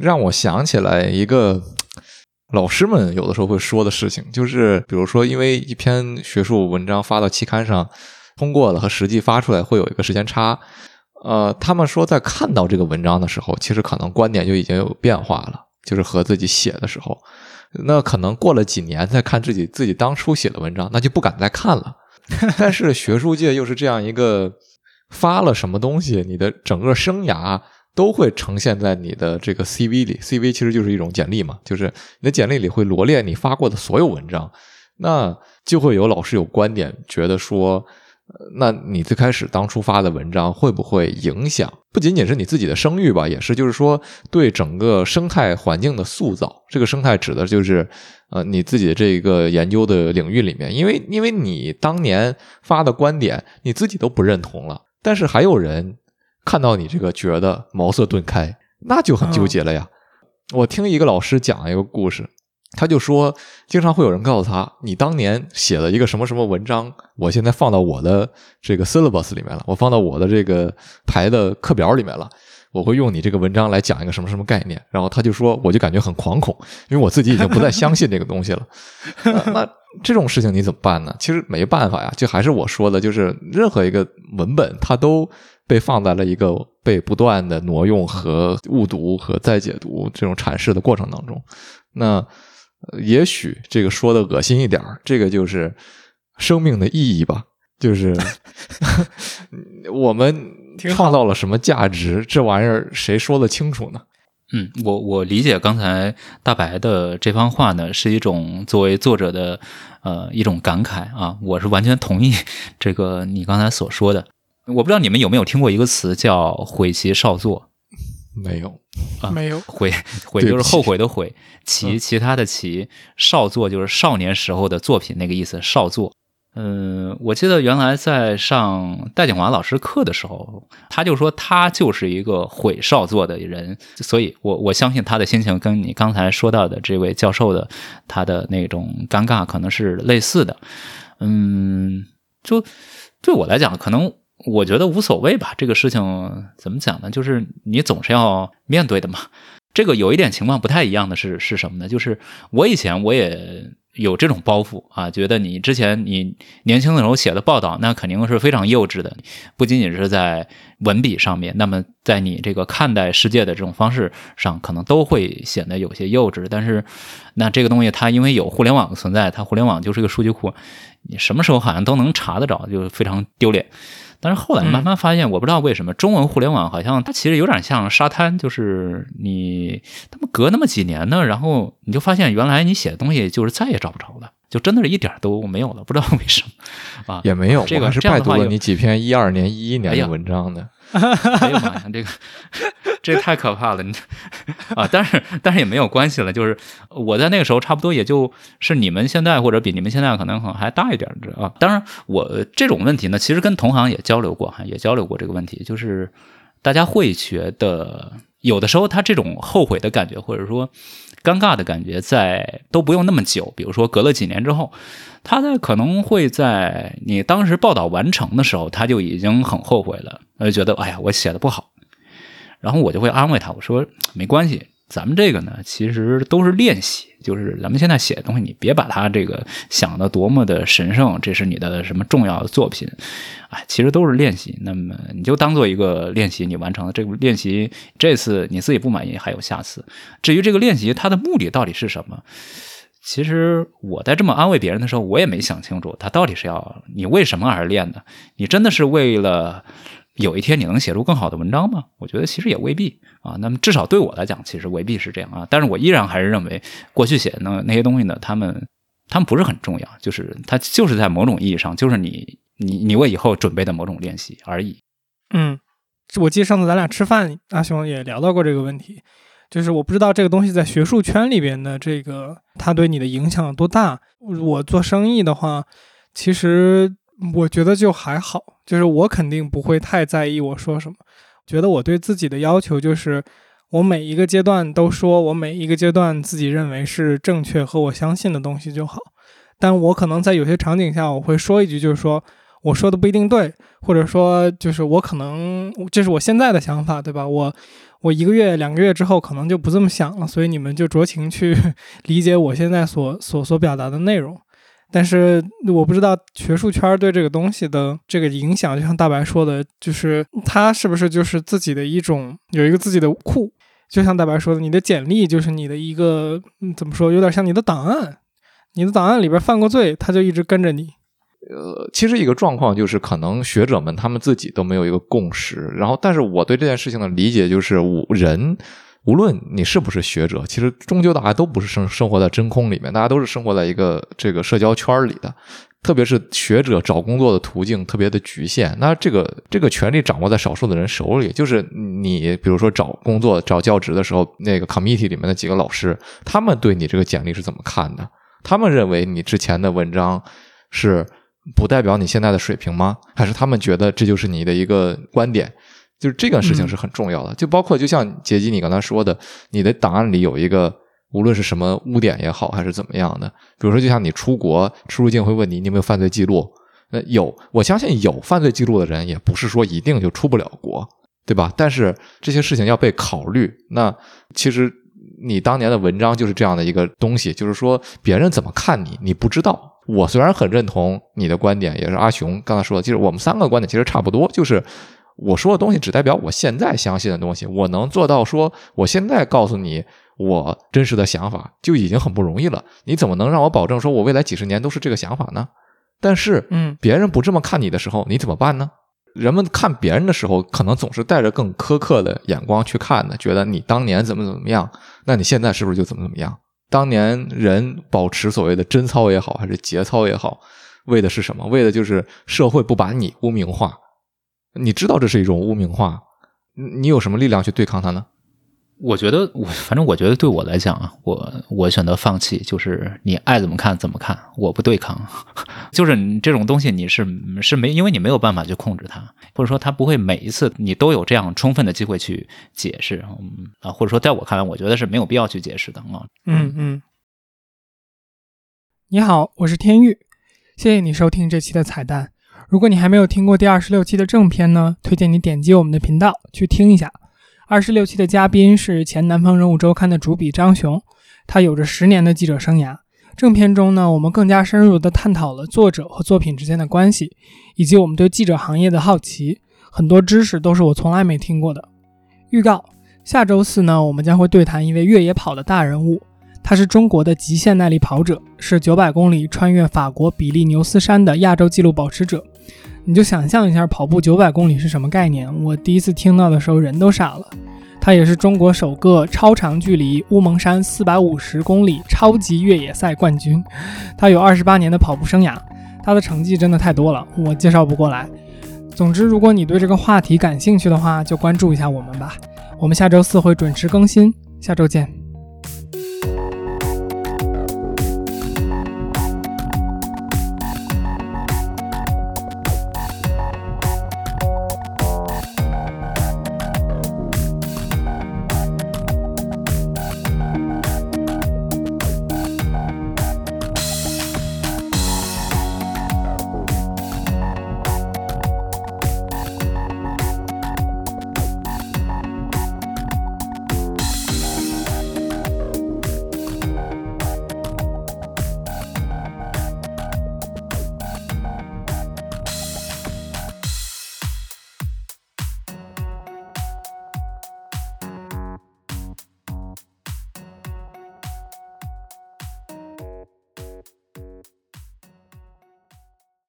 让我想起来一个老师们有的时候会说的事情，就是比如说，因为一篇学术文章发到期刊上通过了，和实际发出来会有一个时间差。呃，他们说在看到这个文章的时候，其实可能观点就已经有变化了，就是和自己写的时候，那可能过了几年再看自己自己当初写的文章，那就不敢再看了。但是学术界又是这样一个，发了什么东西，你的整个生涯都会呈现在你的这个 CV 里，CV 其实就是一种简历嘛，就是你的简历里会罗列你发过的所有文章，那就会有老师有观点觉得说。那你最开始当初发的文章会不会影响？不仅仅是你自己的声誉吧，也是就是说对整个生态环境的塑造。这个生态指的就是呃你自己的这个研究的领域里面，因为因为你当年发的观点你自己都不认同了，但是还有人看到你这个觉得茅塞顿开，那就很纠结了呀。我听一个老师讲一个故事。他就说，经常会有人告诉他，你当年写了一个什么什么文章，我现在放到我的这个 syllabus 里面了，我放到我的这个排的课表里面了，我会用你这个文章来讲一个什么什么概念。然后他就说，我就感觉很惶恐，因为我自己已经不再相信这个东西了。那这种事情你怎么办呢？其实没办法呀，就还是我说的，就是任何一个文本，它都被放在了一个被不断的挪用和误读和再解读这种阐释的过程当中。那也许这个说的恶心一点这个就是生命的意义吧。就是 我们创造了什么价值，这玩意儿谁说得清楚呢？嗯，我我理解刚才大白的这番话呢，是一种作为作者的呃一种感慨啊。我是完全同意这个你刚才所说的。我不知道你们有没有听过一个词叫“悔其少作”。没有啊，没有悔悔 就是后悔的悔，其其他的其少作就是少年时候的作品那个意思。少作，嗯，我记得原来在上戴景华老师课的时候，他就说他就是一个毁少作的人，所以我我相信他的心情跟你刚才说到的这位教授的他的那种尴尬可能是类似的。嗯，就对我来讲，可能。我觉得无所谓吧，这个事情怎么讲呢？就是你总是要面对的嘛。这个有一点情况不太一样的是是什么呢？就是我以前我也有这种包袱啊，觉得你之前你年轻的时候写的报道，那肯定是非常幼稚的，不仅仅是在文笔上面，那么在你这个看待世界的这种方式上，可能都会显得有些幼稚。但是，那这个东西它因为有互联网的存在，它互联网就是个数据库，你什么时候好像都能查得着，就非常丢脸。但是后来慢慢发现，我不知道为什么中文互联网好像它其实有点像沙滩，就是你他们隔那么几年呢，然后你就发现原来你写的东西就是再也找不着了，就真的是一点都没有了，不知道为什么啊？也没有，这个是拜读了你几篇一二年、一一年的文章的。哎呀妈呀，这个这太可怕了！你啊，但是但是也没有关系了。就是我在那个时候，差不多也就是你们现在或者比你们现在可能可能还大一点的啊。当然，我这种问题呢，其实跟同行也交流过哈，也交流过这个问题。就是大家会觉得，有的时候他这种后悔的感觉，或者说尴尬的感觉，在都不用那么久。比如说隔了几年之后。他在可能会在你当时报道完成的时候，他就已经很后悔了，他就觉得哎呀，我写的不好。然后我就会安慰他，我说没关系，咱们这个呢，其实都是练习，就是咱们现在写的东西，你别把它这个想的多么的神圣，这是你的什么重要的作品，哎，其实都是练习。那么你就当做一个练习，你完成了这个练习，这次你自己不满意，还有下次。至于这个练习它的目的到底是什么？其实我在这么安慰别人的时候，我也没想清楚，他到底是要你为什么而练的？你真的是为了有一天你能写出更好的文章吗？我觉得其实也未必啊。那么至少对我来讲，其实未必是这样啊。但是我依然还是认为，过去写的那些东西呢，他们他们不是很重要，就是它就是在某种意义上，就是你你你为以后准备的某种练习而已。嗯，我记得上次咱俩吃饭，阿雄也聊到过这个问题。就是我不知道这个东西在学术圈里边的这个它对你的影响有多大。我做生意的话，其实我觉得就还好，就是我肯定不会太在意我说什么。觉得我对自己的要求就是，我每一个阶段都说我每一个阶段自己认为是正确和我相信的东西就好。但我可能在有些场景下，我会说一句，就是说我说的不一定对，或者说就是我可能这是我现在的想法，对吧？我我一个月两个月之后可能就不这么想了，所以你们就酌情去 理解我现在所所所表达的内容。但是我不知道学术圈对这个东西的这个影响，就像大白说的，就是他是不是就是自己的一种有一个自己的库，就像大白说的，你的简历就是你的一个怎么说，有点像你的档案，你的档案里边犯过罪，他就一直跟着你。呃，其实一个状况就是，可能学者们他们自己都没有一个共识。然后，但是我对这件事情的理解就是，五人无论你是不是学者，其实终究大家都不是生生活在真空里面，大家都是生活在一个这个社交圈里的。特别是学者找工作的途径特别的局限，那这个这个权利掌握在少数的人手里。就是你比如说找工作找教职的时候，那个 committee 里面的几个老师，他们对你这个简历是怎么看的？他们认为你之前的文章是。不代表你现在的水平吗？还是他们觉得这就是你的一个观点？就是这个事情是很重要的。就包括就像杰基你刚才说的，你的档案里有一个，无论是什么污点也好，还是怎么样的，比如说就像你出国出入境会问你你有没有犯罪记录，那有，我相信有犯罪记录的人也不是说一定就出不了国，对吧？但是这些事情要被考虑。那其实你当年的文章就是这样的一个东西，就是说别人怎么看你，你不知道。我虽然很认同你的观点，也是阿雄刚才说的，其实我们三个观点其实差不多，就是我说的东西只代表我现在相信的东西，我能做到说我现在告诉你我真实的想法就已经很不容易了。你怎么能让我保证说我未来几十年都是这个想法呢？但是，嗯，别人不这么看你的时候，你怎么办呢？人们看别人的时候，可能总是带着更苛刻的眼光去看的，觉得你当年怎么怎么样，那你现在是不是就怎么怎么样？当年人保持所谓的贞操也好，还是节操也好，为的是什么？为的就是社会不把你污名化。你知道这是一种污名化，你有什么力量去对抗它呢？我觉得我反正我觉得对我来讲啊，我我选择放弃，就是你爱怎么看怎么看，我不对抗。就是你这种东西你是是没，因为你没有办法去控制它，或者说它不会每一次你都有这样充分的机会去解释啊，或者说在我看来，我觉得是没有必要去解释的啊。嗯嗯。你好，我是天玉，谢谢你收听这期的彩蛋。如果你还没有听过第二十六期的正片呢，推荐你点击我们的频道去听一下。二十六期的嘉宾是前《南方人物周刊》的主笔张雄，他有着十年的记者生涯。正片中呢，我们更加深入地探讨了作者和作品之间的关系，以及我们对记者行业的好奇。很多知识都是我从来没听过的。预告：下周四呢，我们将会对谈一位越野跑的大人物，他是中国的极限耐力跑者，是九百公里穿越法国比利牛斯山的亚洲纪录保持者。你就想象一下跑步九百公里是什么概念？我第一次听到的时候人都傻了。他也是中国首个超长距离乌蒙山四百五十公里超级越野赛冠军。他有二十八年的跑步生涯，他的成绩真的太多了，我介绍不过来。总之，如果你对这个话题感兴趣的话，就关注一下我们吧。我们下周四会准时更新，下周见。